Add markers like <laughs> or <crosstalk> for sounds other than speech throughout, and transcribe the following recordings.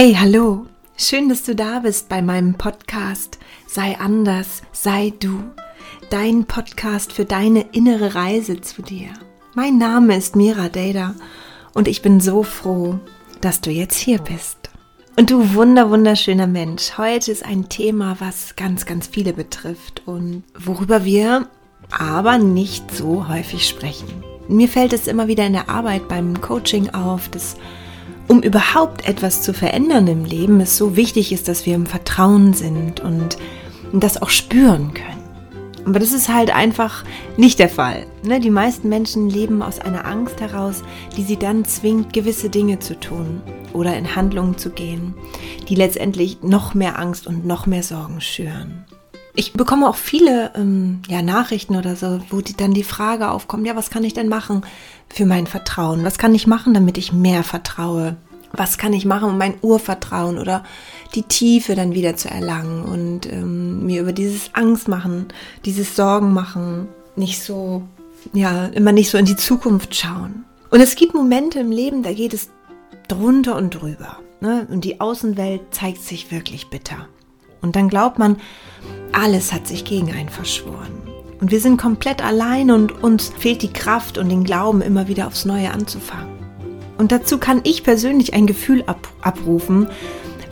Hey, hallo. Schön, dass du da bist bei meinem Podcast Sei anders, sei du. Dein Podcast für deine innere Reise zu dir. Mein Name ist Mira Dada und ich bin so froh, dass du jetzt hier bist. Und du wunder, wunderschöner Mensch, heute ist ein Thema, was ganz, ganz viele betrifft und worüber wir aber nicht so häufig sprechen. Mir fällt es immer wieder in der Arbeit beim Coaching auf, dass um überhaupt etwas zu verändern im Leben, es so wichtig ist, dass wir im Vertrauen sind und das auch spüren können. Aber das ist halt einfach nicht der Fall. Ne? Die meisten Menschen leben aus einer Angst heraus, die sie dann zwingt, gewisse Dinge zu tun oder in Handlungen zu gehen, die letztendlich noch mehr Angst und noch mehr Sorgen schüren. Ich bekomme auch viele ähm, ja, Nachrichten oder so, wo die, dann die Frage aufkommt, ja, was kann ich denn machen für mein Vertrauen? Was kann ich machen, damit ich mehr vertraue? Was kann ich machen, um mein Urvertrauen oder die Tiefe dann wieder zu erlangen und ähm, mir über dieses Angst machen, dieses Sorgen machen, nicht so, ja, immer nicht so in die Zukunft schauen. Und es gibt Momente im Leben, da geht es drunter und drüber. Ne? Und die Außenwelt zeigt sich wirklich bitter. Und dann glaubt man, alles hat sich gegen einen verschworen. Und wir sind komplett allein und uns fehlt die Kraft und den Glauben, immer wieder aufs Neue anzufangen. Und dazu kann ich persönlich ein Gefühl ab abrufen,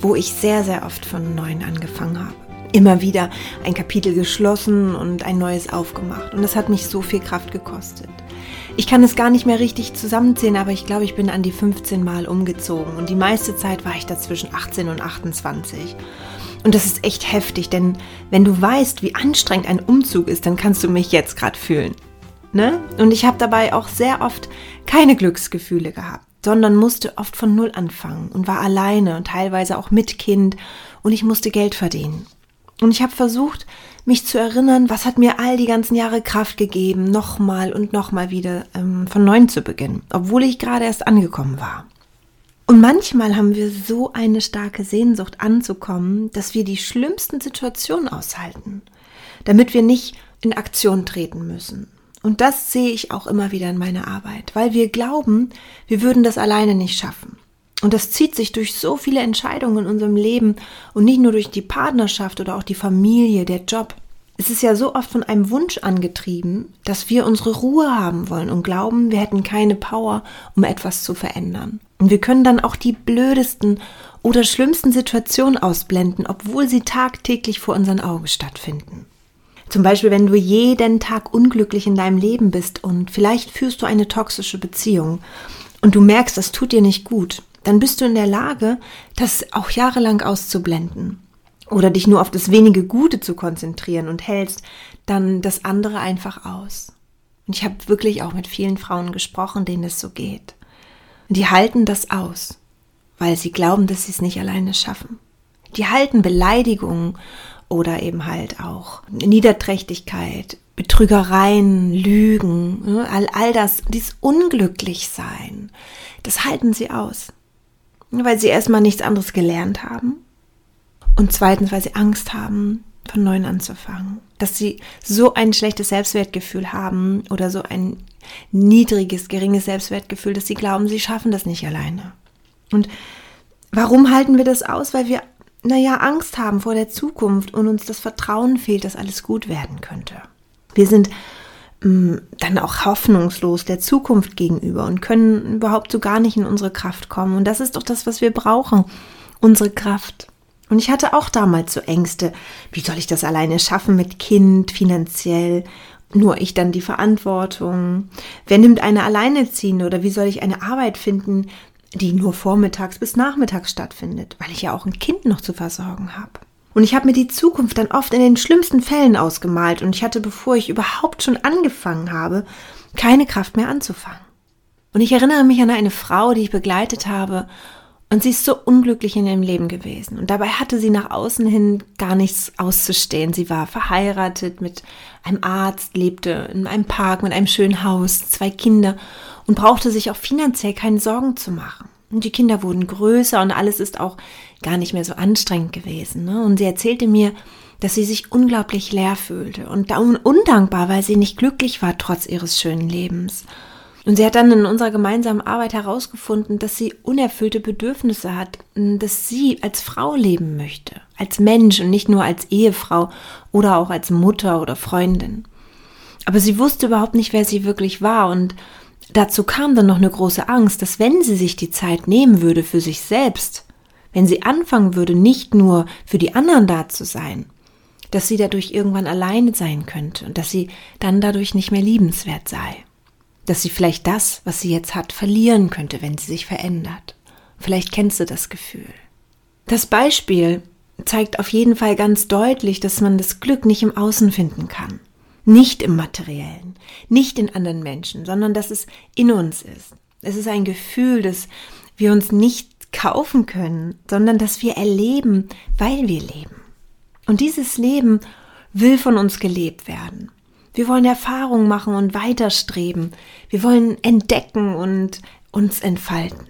wo ich sehr, sehr oft von Neuem angefangen habe. Immer wieder ein Kapitel geschlossen und ein neues aufgemacht. Und das hat mich so viel Kraft gekostet. Ich kann es gar nicht mehr richtig zusammenzählen, aber ich glaube, ich bin an die 15 Mal umgezogen. Und die meiste Zeit war ich dazwischen 18 und 28. Und das ist echt heftig, denn wenn du weißt, wie anstrengend ein Umzug ist, dann kannst du mich jetzt gerade fühlen. Ne? Und ich habe dabei auch sehr oft keine Glücksgefühle gehabt, sondern musste oft von Null anfangen und war alleine und teilweise auch mit Kind und ich musste Geld verdienen. Und ich habe versucht, mich zu erinnern, was hat mir all die ganzen Jahre Kraft gegeben, nochmal und nochmal wieder ähm, von neuem zu beginnen, obwohl ich gerade erst angekommen war. Und manchmal haben wir so eine starke Sehnsucht anzukommen, dass wir die schlimmsten Situationen aushalten, damit wir nicht in Aktion treten müssen. Und das sehe ich auch immer wieder in meiner Arbeit, weil wir glauben, wir würden das alleine nicht schaffen. Und das zieht sich durch so viele Entscheidungen in unserem Leben und nicht nur durch die Partnerschaft oder auch die Familie, der Job. Es ist ja so oft von einem Wunsch angetrieben, dass wir unsere Ruhe haben wollen und glauben, wir hätten keine Power, um etwas zu verändern. Und wir können dann auch die blödesten oder schlimmsten Situationen ausblenden, obwohl sie tagtäglich vor unseren Augen stattfinden. Zum Beispiel, wenn du jeden Tag unglücklich in deinem Leben bist und vielleicht führst du eine toxische Beziehung und du merkst, das tut dir nicht gut, dann bist du in der Lage, das auch jahrelang auszublenden oder dich nur auf das wenige Gute zu konzentrieren und hältst dann das andere einfach aus. Und ich habe wirklich auch mit vielen Frauen gesprochen, denen es so geht. Und die halten das aus, weil sie glauben, dass sie es nicht alleine schaffen. Die halten Beleidigungen oder eben halt auch Niederträchtigkeit, Betrügereien, Lügen, ne, all, all das, dieses Unglücklichsein, das halten sie aus. Weil sie erstmal nichts anderes gelernt haben und zweitens, weil sie Angst haben, von neuem anzufangen. Dass sie so ein schlechtes Selbstwertgefühl haben oder so ein niedriges, geringes Selbstwertgefühl, dass sie glauben, sie schaffen das nicht alleine. Und warum halten wir das aus? Weil wir, naja, Angst haben vor der Zukunft und uns das Vertrauen fehlt, dass alles gut werden könnte. Wir sind ähm, dann auch hoffnungslos der Zukunft gegenüber und können überhaupt so gar nicht in unsere Kraft kommen. Und das ist doch das, was wir brauchen, unsere Kraft. Und ich hatte auch damals so Ängste, wie soll ich das alleine schaffen mit Kind, finanziell, nur ich dann die Verantwortung. Wer nimmt eine Alleineziehende oder wie soll ich eine Arbeit finden, die nur vormittags bis nachmittags stattfindet, weil ich ja auch ein Kind noch zu versorgen habe. Und ich habe mir die Zukunft dann oft in den schlimmsten Fällen ausgemalt und ich hatte, bevor ich überhaupt schon angefangen habe, keine Kraft mehr anzufangen. Und ich erinnere mich an eine Frau, die ich begleitet habe und sie ist so unglücklich in ihrem Leben gewesen. Und dabei hatte sie nach außen hin gar nichts auszustehen. Sie war verheiratet mit einem Arzt, lebte in einem Park mit einem schönen Haus, zwei Kinder und brauchte sich auch finanziell keine Sorgen zu machen. Und die Kinder wurden größer und alles ist auch gar nicht mehr so anstrengend gewesen. Ne? Und sie erzählte mir, dass sie sich unglaublich leer fühlte und undankbar, weil sie nicht glücklich war trotz ihres schönen Lebens. Und sie hat dann in unserer gemeinsamen Arbeit herausgefunden, dass sie unerfüllte Bedürfnisse hat, dass sie als Frau leben möchte, als Mensch und nicht nur als Ehefrau oder auch als Mutter oder Freundin. Aber sie wusste überhaupt nicht, wer sie wirklich war und dazu kam dann noch eine große Angst, dass wenn sie sich die Zeit nehmen würde für sich selbst, wenn sie anfangen würde, nicht nur für die anderen da zu sein, dass sie dadurch irgendwann alleine sein könnte und dass sie dann dadurch nicht mehr liebenswert sei dass sie vielleicht das, was sie jetzt hat, verlieren könnte, wenn sie sich verändert. Vielleicht kennst du das Gefühl. Das Beispiel zeigt auf jeden Fall ganz deutlich, dass man das Glück nicht im Außen finden kann. Nicht im Materiellen, nicht in anderen Menschen, sondern dass es in uns ist. Es ist ein Gefühl, das wir uns nicht kaufen können, sondern dass wir erleben, weil wir leben. Und dieses Leben will von uns gelebt werden. Wir wollen Erfahrungen machen und weiterstreben. Wir wollen entdecken und uns entfalten.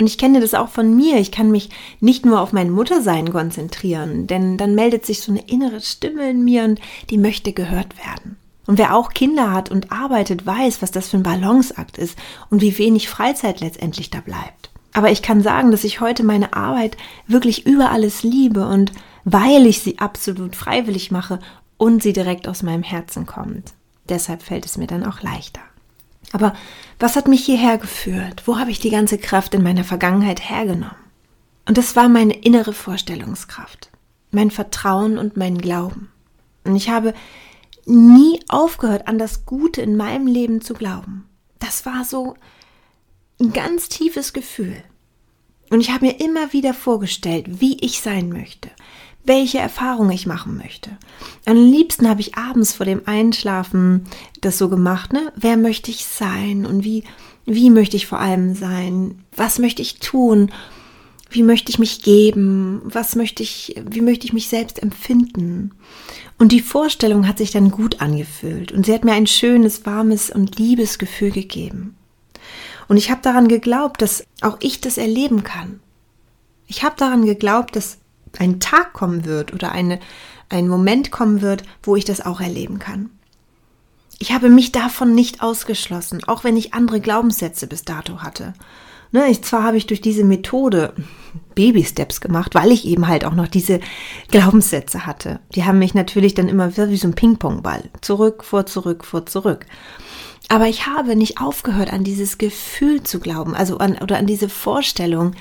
Und ich kenne das auch von mir. Ich kann mich nicht nur auf mein Muttersein konzentrieren, denn dann meldet sich so eine innere Stimme in mir und die möchte gehört werden. Und wer auch Kinder hat und arbeitet, weiß, was das für ein Balanceakt ist und wie wenig Freizeit letztendlich da bleibt. Aber ich kann sagen, dass ich heute meine Arbeit wirklich über alles liebe und weil ich sie absolut freiwillig mache und sie direkt aus meinem Herzen kommt. Deshalb fällt es mir dann auch leichter. Aber was hat mich hierher geführt? Wo habe ich die ganze Kraft in meiner Vergangenheit hergenommen? Und das war meine innere Vorstellungskraft, mein Vertrauen und mein Glauben. Und ich habe nie aufgehört, an das Gute in meinem Leben zu glauben. Das war so ein ganz tiefes Gefühl. Und ich habe mir immer wieder vorgestellt, wie ich sein möchte, welche Erfahrung ich machen möchte. Am liebsten habe ich abends vor dem Einschlafen das so gemacht, ne? Wer möchte ich sein und wie, wie möchte ich vor allem sein? Was möchte ich tun? Wie möchte ich mich geben? Was möchte ich, wie möchte ich mich selbst empfinden? Und die Vorstellung hat sich dann gut angefühlt und sie hat mir ein schönes, warmes und liebes Gefühl gegeben. Und ich habe daran geglaubt, dass auch ich das erleben kann. Ich habe daran geglaubt, dass ein Tag kommen wird oder eine, ein Moment kommen wird, wo ich das auch erleben kann. Ich habe mich davon nicht ausgeschlossen, auch wenn ich andere Glaubenssätze bis dato hatte. Ne, ich, zwar habe ich durch diese Methode <laughs> Baby-Steps gemacht, weil ich eben halt auch noch diese Glaubenssätze hatte. Die haben mich natürlich dann immer wie so ein Ping-Pong-Ball. Zurück, vor, zurück, vor, zurück. Aber ich habe nicht aufgehört, an dieses Gefühl zu glauben, also an, oder an diese Vorstellung,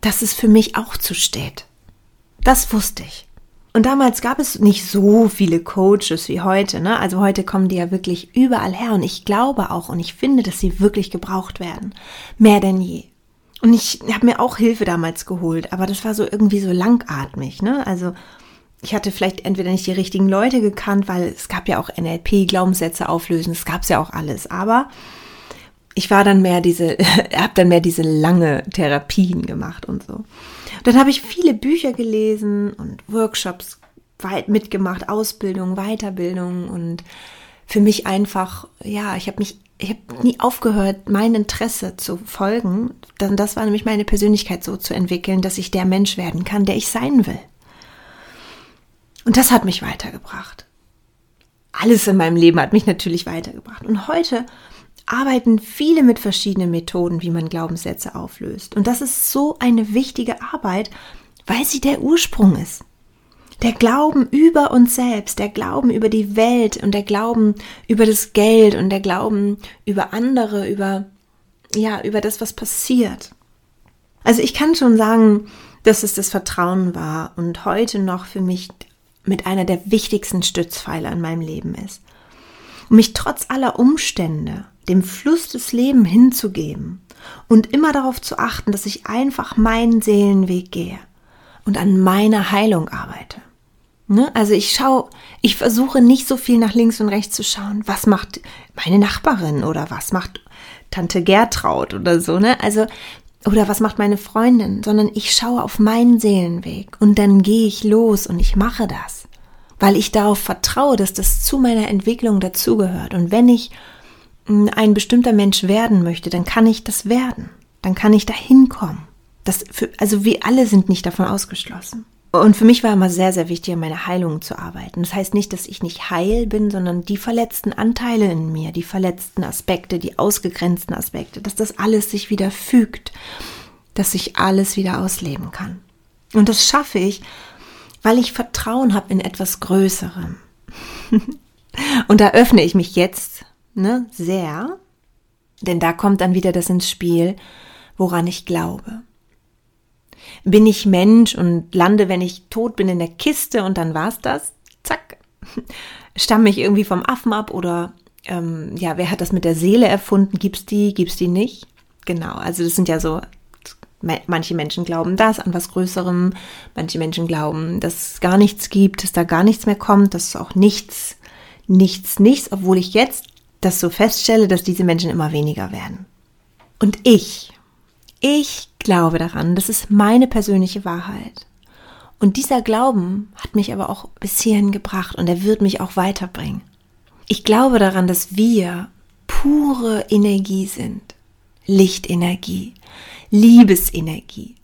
dass es für mich auch zusteht. Das wusste ich. Und damals gab es nicht so viele Coaches wie heute. Ne? Also heute kommen die ja wirklich überall her. Und ich glaube auch und ich finde, dass sie wirklich gebraucht werden. Mehr denn je. Und ich habe mir auch Hilfe damals geholt, aber das war so irgendwie so langatmig. Ne? Also ich hatte vielleicht entweder nicht die richtigen Leute gekannt, weil es gab ja auch NLP, Glaubenssätze auflösen, es gab ja auch alles. Aber ich war dann mehr diese, <laughs> habe dann mehr diese lange Therapien gemacht und so. Dann habe ich viele Bücher gelesen und Workshops weit mitgemacht, Ausbildung, Weiterbildung und für mich einfach, ja, ich habe mich, ich habe nie aufgehört, mein Interesse zu folgen. Dann das war nämlich meine Persönlichkeit so zu entwickeln, dass ich der Mensch werden kann, der ich sein will. Und das hat mich weitergebracht. Alles in meinem Leben hat mich natürlich weitergebracht. Und heute arbeiten viele mit verschiedenen Methoden, wie man Glaubenssätze auflöst. Und das ist so eine wichtige Arbeit, weil sie der Ursprung ist. Der Glauben über uns selbst, der Glauben über die Welt und der Glauben über das Geld und der Glauben über andere, über, ja, über das, was passiert. Also ich kann schon sagen, dass es das Vertrauen war und heute noch für mich mit einer der wichtigsten Stützpfeiler in meinem Leben ist. Und mich trotz aller Umstände dem Fluss des Lebens hinzugeben und immer darauf zu achten, dass ich einfach meinen Seelenweg gehe und an meiner Heilung arbeite. Ne? Also ich schaue, ich versuche nicht so viel nach links und rechts zu schauen, was macht meine Nachbarin oder was macht Tante Gertraud oder so, ne? Also, oder was macht meine Freundin, sondern ich schaue auf meinen Seelenweg und dann gehe ich los und ich mache das, weil ich darauf vertraue, dass das zu meiner Entwicklung dazugehört. Und wenn ich ein bestimmter Mensch werden möchte, dann kann ich das werden. Dann kann ich da hinkommen. Das für, also wir alle sind nicht davon ausgeschlossen. Und für mich war immer sehr, sehr wichtig, an meiner Heilung zu arbeiten. Das heißt nicht, dass ich nicht heil bin, sondern die verletzten Anteile in mir, die verletzten Aspekte, die ausgegrenzten Aspekte, dass das alles sich wieder fügt, dass ich alles wieder ausleben kann. Und das schaffe ich, weil ich Vertrauen habe in etwas Größerem. <laughs> Und da öffne ich mich jetzt ne, sehr, denn da kommt dann wieder das ins Spiel, woran ich glaube bin ich Mensch und lande, wenn ich tot bin, in der Kiste und dann war's das. Zack. <laughs> Stamme ich irgendwie vom Affen ab oder ähm, ja, wer hat das mit der Seele erfunden? Gibt's die? Gibt's die nicht? Genau, also das sind ja so, manche Menschen glauben das an was Größerem, manche Menschen glauben, dass es gar nichts gibt, dass da gar nichts mehr kommt, dass auch nichts, nichts, nichts, obwohl ich jetzt das so feststelle, dass diese Menschen immer weniger werden. Und ich, ich glaube daran, das ist meine persönliche Wahrheit. Und dieser Glauben hat mich aber auch bis hierhin gebracht und er wird mich auch weiterbringen. Ich glaube daran, dass wir pure Energie sind. Lichtenergie, Liebesenergie.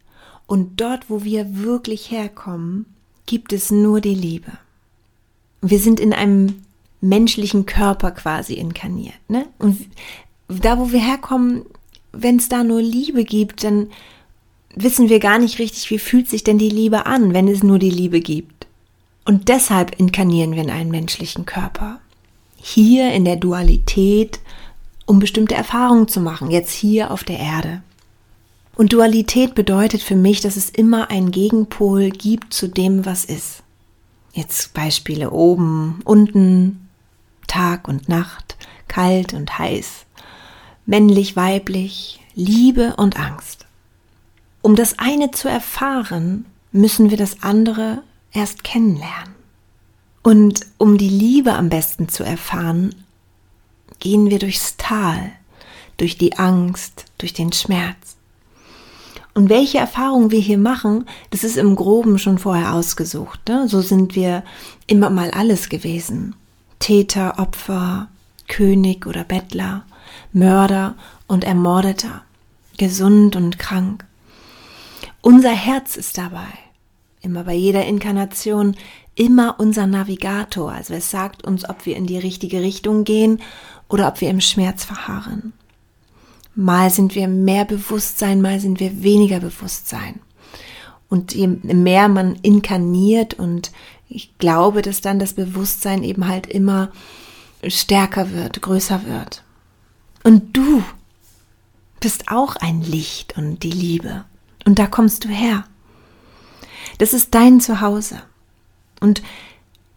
Und dort, wo wir wirklich herkommen, gibt es nur die Liebe. Wir sind in einem menschlichen Körper quasi inkarniert. Ne? Und da, wo wir herkommen, wenn es da nur Liebe gibt, dann wissen wir gar nicht richtig, wie fühlt sich denn die Liebe an, wenn es nur die Liebe gibt. Und deshalb inkarnieren wir in einen menschlichen Körper. Hier in der Dualität, um bestimmte Erfahrungen zu machen, jetzt hier auf der Erde. Und Dualität bedeutet für mich, dass es immer einen Gegenpol gibt zu dem, was ist. Jetzt Beispiele oben, unten, Tag und Nacht, kalt und heiß, männlich, weiblich, Liebe und Angst. Um das eine zu erfahren, müssen wir das andere erst kennenlernen. Und um die Liebe am besten zu erfahren, gehen wir durchs Tal, durch die Angst, durch den Schmerz. Und welche Erfahrungen wir hier machen, das ist im Groben schon vorher ausgesucht. Ne? So sind wir immer mal alles gewesen. Täter, Opfer, König oder Bettler, Mörder und Ermordeter, gesund und krank. Unser Herz ist dabei, immer bei jeder Inkarnation, immer unser Navigator. Also es sagt uns, ob wir in die richtige Richtung gehen oder ob wir im Schmerz verharren. Mal sind wir mehr Bewusstsein, mal sind wir weniger Bewusstsein. Und je mehr man inkarniert und ich glaube, dass dann das Bewusstsein eben halt immer stärker wird, größer wird. Und du bist auch ein Licht und die Liebe. Und da kommst du her. Das ist dein Zuhause. Und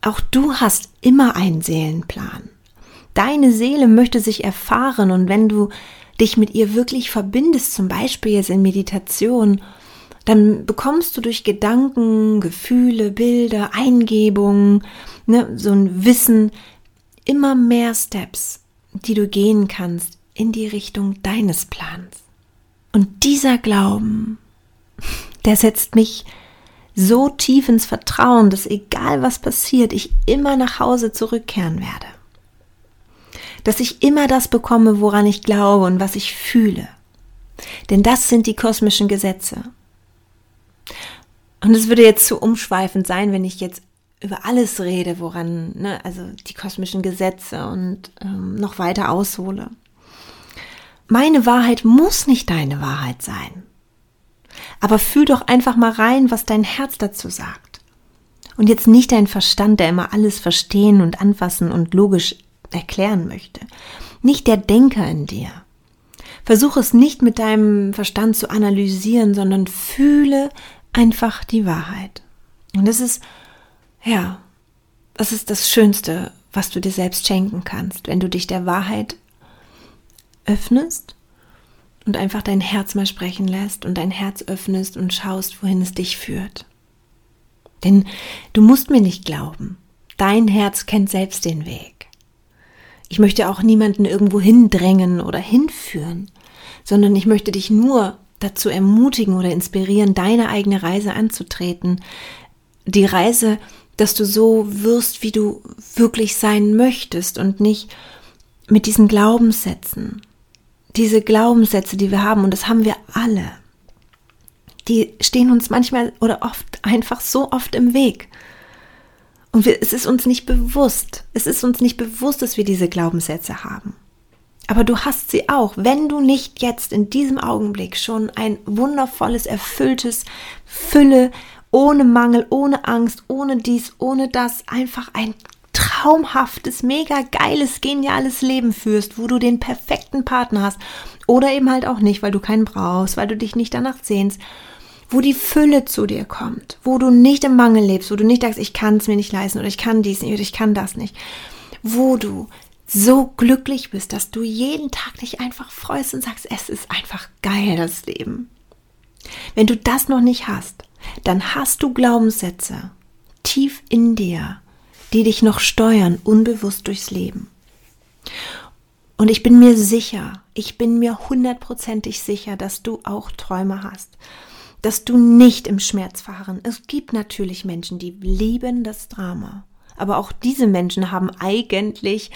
auch du hast immer einen Seelenplan. Deine Seele möchte sich erfahren und wenn du dich mit ihr wirklich verbindest, zum Beispiel jetzt in Meditation, dann bekommst du durch Gedanken, Gefühle, Bilder, Eingebungen, ne, so ein Wissen immer mehr Steps, die du gehen kannst in die Richtung deines Plans. Und dieser Glauben, der setzt mich so tief ins Vertrauen, dass egal was passiert, ich immer nach Hause zurückkehren werde. Dass ich immer das bekomme, woran ich glaube und was ich fühle. Denn das sind die kosmischen Gesetze. Und es würde jetzt zu umschweifend sein, wenn ich jetzt über alles rede, woran, ne, also die kosmischen Gesetze und ähm, noch weiter aushole. Meine Wahrheit muss nicht deine Wahrheit sein. Aber fühl doch einfach mal rein, was dein Herz dazu sagt. Und jetzt nicht dein Verstand, der immer alles verstehen und anfassen und logisch erklären möchte. Nicht der Denker in dir. Versuch es nicht mit deinem Verstand zu analysieren, sondern fühle einfach die Wahrheit. Und das ist, ja, das ist das Schönste, was du dir selbst schenken kannst, wenn du dich der Wahrheit öffnest und einfach dein Herz mal sprechen lässt und dein Herz öffnest und schaust, wohin es dich führt. Denn du musst mir nicht glauben. Dein Herz kennt selbst den Weg. Ich möchte auch niemanden irgendwo hindrängen oder hinführen, sondern ich möchte dich nur dazu ermutigen oder inspirieren, deine eigene Reise anzutreten. Die Reise, dass du so wirst, wie du wirklich sein möchtest und nicht mit diesen Glaubenssätzen, diese Glaubenssätze, die wir haben, und das haben wir alle. die stehen uns manchmal oder oft einfach so oft im Weg. Und wir, es ist uns nicht bewusst. Es ist uns nicht bewusst, dass wir diese Glaubenssätze haben. Aber du hast sie auch, wenn du nicht jetzt in diesem Augenblick schon ein wundervolles, erfülltes Fülle, ohne Mangel, ohne Angst, ohne dies, ohne das, einfach ein traumhaftes, mega geiles, geniales Leben führst, wo du den perfekten Partner hast oder eben halt auch nicht, weil du keinen brauchst, weil du dich nicht danach sehnst, wo die Fülle zu dir kommt, wo du nicht im Mangel lebst, wo du nicht sagst, ich kann es mir nicht leisten oder ich kann dies nicht oder ich kann das nicht, wo du so glücklich bist, dass du jeden Tag dich einfach freust und sagst, es ist einfach geil, das Leben. Wenn du das noch nicht hast, dann hast du Glaubenssätze tief in dir, die dich noch steuern, unbewusst durchs Leben. Und ich bin mir sicher, ich bin mir hundertprozentig sicher, dass du auch Träume hast, dass du nicht im Schmerz fahren. Es gibt natürlich Menschen, die lieben das Drama. Aber auch diese Menschen haben eigentlich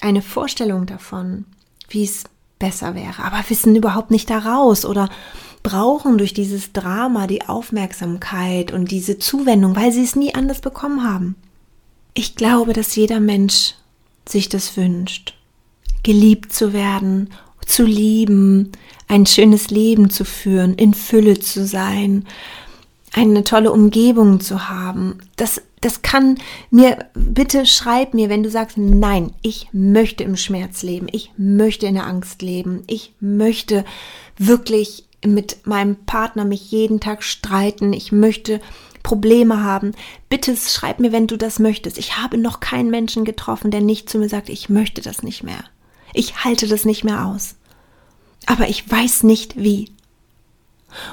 eine Vorstellung davon, wie es besser wäre, aber wissen überhaupt nicht daraus oder brauchen durch dieses Drama die Aufmerksamkeit und diese Zuwendung, weil sie es nie anders bekommen haben. Ich glaube, dass jeder Mensch sich das wünscht, geliebt zu werden, zu lieben, ein schönes Leben zu führen, in Fülle zu sein, eine tolle Umgebung zu haben. Das das kann mir, bitte schreib mir, wenn du sagst, nein, ich möchte im Schmerz leben, ich möchte in der Angst leben, ich möchte wirklich mit meinem Partner mich jeden Tag streiten, ich möchte Probleme haben. Bitte schreib mir, wenn du das möchtest. Ich habe noch keinen Menschen getroffen, der nicht zu mir sagt, ich möchte das nicht mehr. Ich halte das nicht mehr aus. Aber ich weiß nicht wie.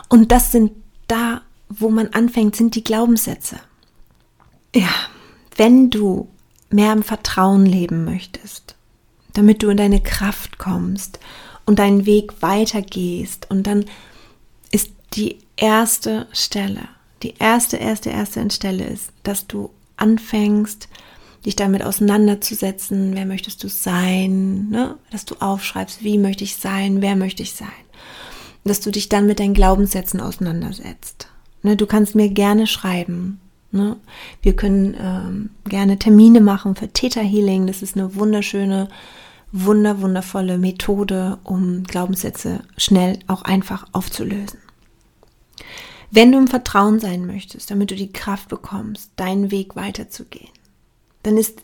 Und das sind da, wo man anfängt, sind die Glaubenssätze. Ja, wenn du mehr im Vertrauen leben möchtest, damit du in deine Kraft kommst und deinen Weg weitergehst und dann ist die erste Stelle, die erste, erste, erste Stelle ist, dass du anfängst, dich damit auseinanderzusetzen, wer möchtest du sein, ne? dass du aufschreibst, wie möchte ich sein, wer möchte ich sein, dass du dich dann mit deinen Glaubenssätzen auseinandersetzt. Ne? Du kannst mir gerne schreiben, Ne? Wir können ähm, gerne Termine machen für Theta Healing. Das ist eine wunderschöne, wunder, wundervolle Methode, um Glaubenssätze schnell auch einfach aufzulösen. Wenn du im Vertrauen sein möchtest, damit du die Kraft bekommst, deinen Weg weiterzugehen, dann ist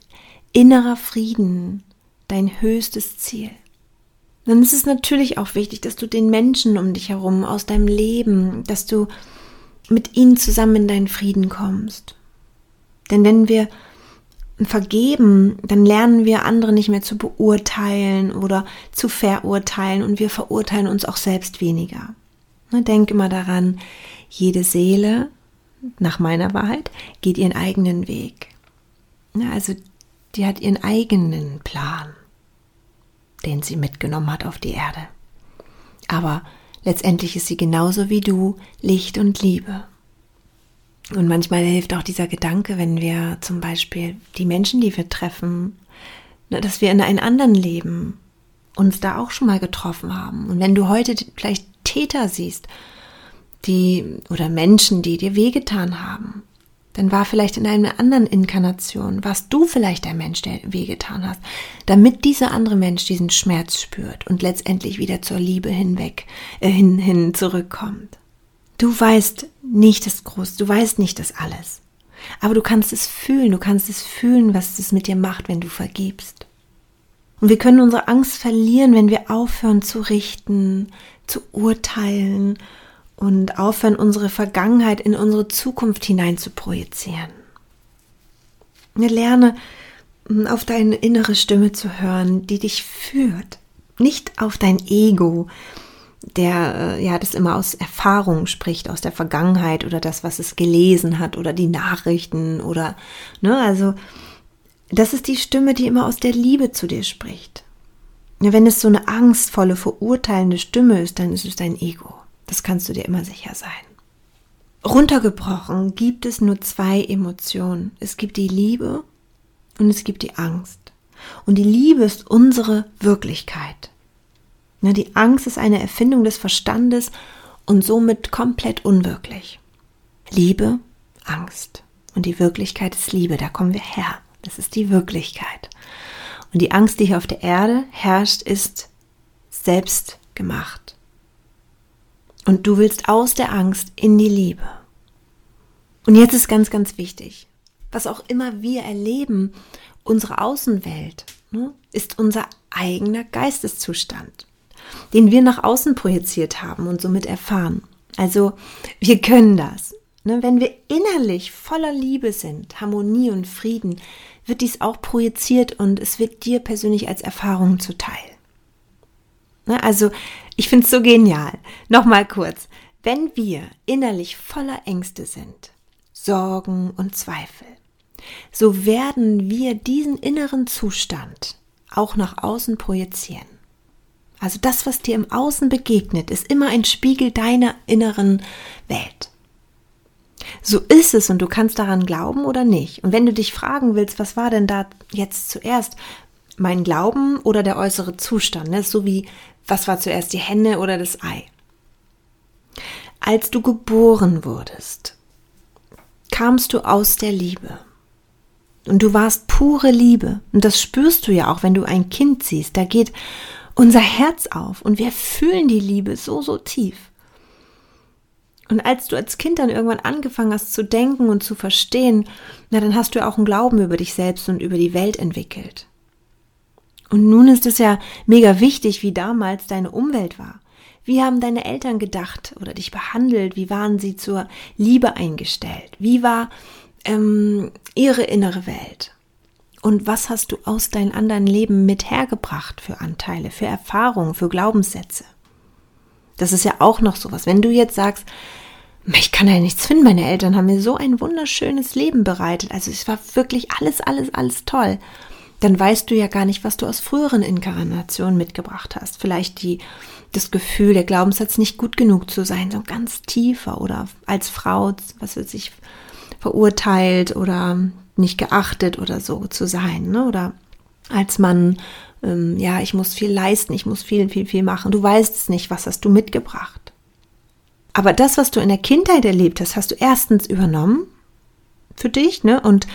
innerer Frieden dein höchstes Ziel. Dann ist es natürlich auch wichtig, dass du den Menschen um dich herum aus deinem Leben, dass du mit ihnen zusammen in deinen Frieden kommst. Denn wenn wir vergeben, dann lernen wir andere nicht mehr zu beurteilen oder zu verurteilen und wir verurteilen uns auch selbst weniger. Denk immer daran, jede Seele, nach meiner Wahrheit, geht ihren eigenen Weg. Also die hat ihren eigenen Plan, den sie mitgenommen hat auf die Erde. Aber Letztendlich ist sie genauso wie du Licht und Liebe. Und manchmal hilft auch dieser Gedanke, wenn wir zum Beispiel die Menschen, die wir treffen, ne, dass wir in einem anderen Leben uns da auch schon mal getroffen haben. Und wenn du heute vielleicht Täter siehst, die oder Menschen, die dir wehgetan haben, dann war vielleicht in einer anderen Inkarnation, warst du vielleicht der Mensch, der wehgetan hast, damit dieser andere Mensch diesen Schmerz spürt und letztendlich wieder zur Liebe hinweg, äh, hin, hin zurückkommt. Du weißt nicht das Groß, du weißt nicht das alles. Aber du kannst es fühlen, du kannst es fühlen, was es mit dir macht, wenn du vergibst. Und wir können unsere Angst verlieren, wenn wir aufhören zu richten, zu urteilen und aufhören, unsere Vergangenheit in unsere Zukunft hinein zu projizieren. Lerne hm, auf deine innere Stimme zu hören, die dich führt, nicht auf dein Ego, der äh, ja das immer aus Erfahrung spricht, aus der Vergangenheit oder das, was es gelesen hat oder die Nachrichten oder ne, also das ist die Stimme, die immer aus der Liebe zu dir spricht. Wenn es so eine angstvolle, verurteilende Stimme ist, dann ist es dein Ego. Das kannst du dir immer sicher sein. Runtergebrochen gibt es nur zwei Emotionen. Es gibt die Liebe und es gibt die Angst. Und die Liebe ist unsere Wirklichkeit. Die Angst ist eine Erfindung des Verstandes und somit komplett unwirklich. Liebe, Angst. Und die Wirklichkeit ist Liebe, da kommen wir her. Das ist die Wirklichkeit. Und die Angst, die hier auf der Erde herrscht, ist selbst gemacht. Und du willst aus der Angst in die Liebe. Und jetzt ist ganz, ganz wichtig, was auch immer wir erleben, unsere Außenwelt, ne, ist unser eigener Geisteszustand, den wir nach außen projiziert haben und somit erfahren. Also wir können das. Ne, wenn wir innerlich voller Liebe sind, Harmonie und Frieden, wird dies auch projiziert und es wird dir persönlich als Erfahrung zuteil. Ne, also ich finde es so genial. Nochmal kurz. Wenn wir innerlich voller Ängste sind, Sorgen und Zweifel, so werden wir diesen inneren Zustand auch nach außen projizieren. Also das, was dir im Außen begegnet, ist immer ein Spiegel deiner inneren Welt. So ist es und du kannst daran glauben oder nicht. Und wenn du dich fragen willst, was war denn da jetzt zuerst? Mein Glauben oder der äußere Zustand? Ne? So wie, was war zuerst die Henne oder das Ei? Als du geboren wurdest, kamst du aus der Liebe. Und du warst pure Liebe. Und das spürst du ja auch, wenn du ein Kind siehst. Da geht unser Herz auf und wir fühlen die Liebe so, so tief. Und als du als Kind dann irgendwann angefangen hast zu denken und zu verstehen, na dann hast du ja auch einen Glauben über dich selbst und über die Welt entwickelt. Und nun ist es ja mega wichtig, wie damals deine Umwelt war. Wie haben deine Eltern gedacht oder dich behandelt? Wie waren sie zur Liebe eingestellt? Wie war ähm, ihre innere Welt? Und was hast du aus deinem anderen Leben mit hergebracht für Anteile, für Erfahrungen, für Glaubenssätze? Das ist ja auch noch sowas. Wenn du jetzt sagst, ich kann ja nichts finden, meine Eltern haben mir so ein wunderschönes Leben bereitet. Also es war wirklich alles, alles, alles toll. Dann weißt du ja gar nicht, was du aus früheren Inkarnationen mitgebracht hast. Vielleicht die, das Gefühl, der Glaubenssatz nicht gut genug zu sein, so ganz tiefer oder als Frau, was wird sich verurteilt oder nicht geachtet oder so zu sein, ne? Oder als Mann ähm, ja, ich muss viel leisten, ich muss viel, viel, viel machen. Du weißt es nicht, was hast du mitgebracht. Aber das, was du in der Kindheit erlebt hast, hast du erstens übernommen für dich, ne? Und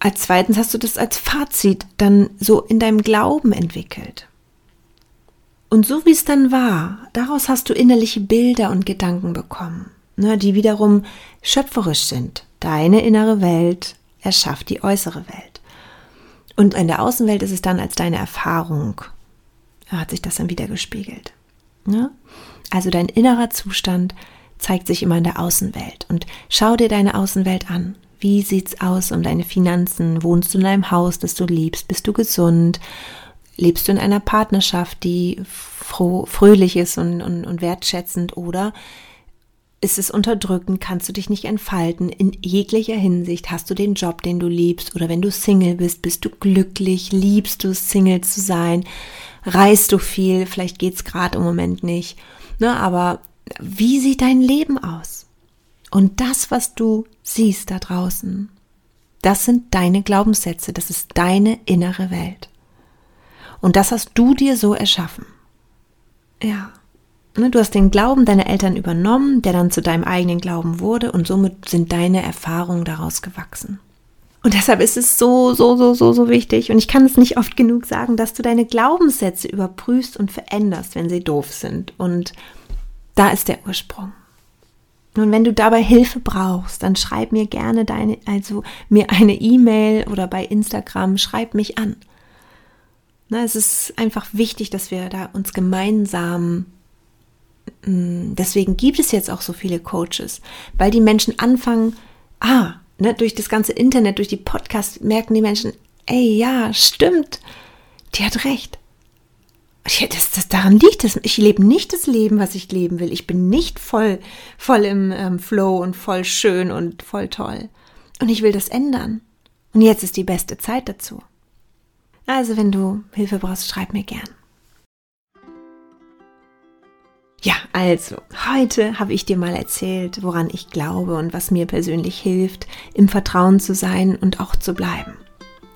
als zweitens hast du das als Fazit dann so in deinem Glauben entwickelt. Und so wie es dann war, daraus hast du innerliche Bilder und Gedanken bekommen, ne, die wiederum schöpferisch sind. Deine innere Welt erschafft die äußere Welt. Und in der Außenwelt ist es dann als deine Erfahrung, hat sich das dann wieder gespiegelt. Ja? Also dein innerer Zustand zeigt sich immer in der Außenwelt. Und schau dir deine Außenwelt an. Wie sieht's aus um deine Finanzen? Wohnst du in einem Haus, das du liebst? Bist du gesund? Lebst du in einer Partnerschaft, die froh, fröhlich ist und, und, und wertschätzend? Oder ist es unterdrückend, kannst du dich nicht entfalten. In jeglicher Hinsicht hast du den Job, den du liebst, oder wenn du Single bist, bist du glücklich, liebst du Single zu sein, reist du viel, vielleicht geht's gerade im Moment nicht. Ne, aber wie sieht dein Leben aus? Und das, was du siehst da draußen, das sind deine Glaubenssätze, das ist deine innere Welt. Und das hast du dir so erschaffen. Ja. Ne, du hast den Glauben deiner Eltern übernommen, der dann zu deinem eigenen Glauben wurde und somit sind deine Erfahrungen daraus gewachsen. Und deshalb ist es so, so, so, so, so wichtig. Und ich kann es nicht oft genug sagen, dass du deine Glaubenssätze überprüfst und veränderst, wenn sie doof sind. Und da ist der Ursprung. Und wenn du dabei Hilfe brauchst, dann schreib mir gerne deine, also mir eine E-Mail oder bei Instagram, schreib mich an. Na, es ist einfach wichtig, dass wir da uns gemeinsam Mm, deswegen gibt es jetzt auch so viele Coaches, weil die Menschen anfangen, ah, ne, durch das ganze Internet, durch die Podcasts merken die Menschen, ey, ja, stimmt, die hat recht. Das, das, daran liegt es. Ich lebe nicht das Leben, was ich leben will. Ich bin nicht voll, voll im ähm, Flow und voll schön und voll toll. Und ich will das ändern. Und jetzt ist die beste Zeit dazu. Also, wenn du Hilfe brauchst, schreib mir gern. Ja, also, heute habe ich dir mal erzählt, woran ich glaube und was mir persönlich hilft, im Vertrauen zu sein und auch zu bleiben.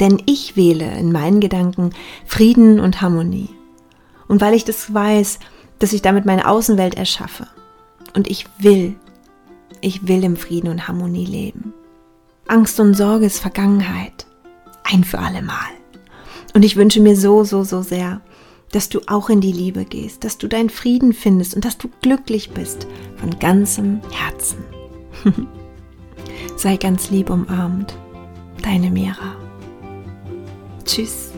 Denn ich wähle in meinen Gedanken Frieden und Harmonie. Und weil ich das weiß, dass ich damit meine Außenwelt erschaffe. Und ich will, ich will im Frieden und Harmonie leben. Angst und Sorge ist Vergangenheit. Ein für alle Mal. Und ich wünsche mir so, so, so sehr, dass du auch in die Liebe gehst, dass du deinen Frieden findest und dass du glücklich bist von ganzem Herzen. <laughs> Sei ganz lieb umarmt. Deine Mira. Tschüss.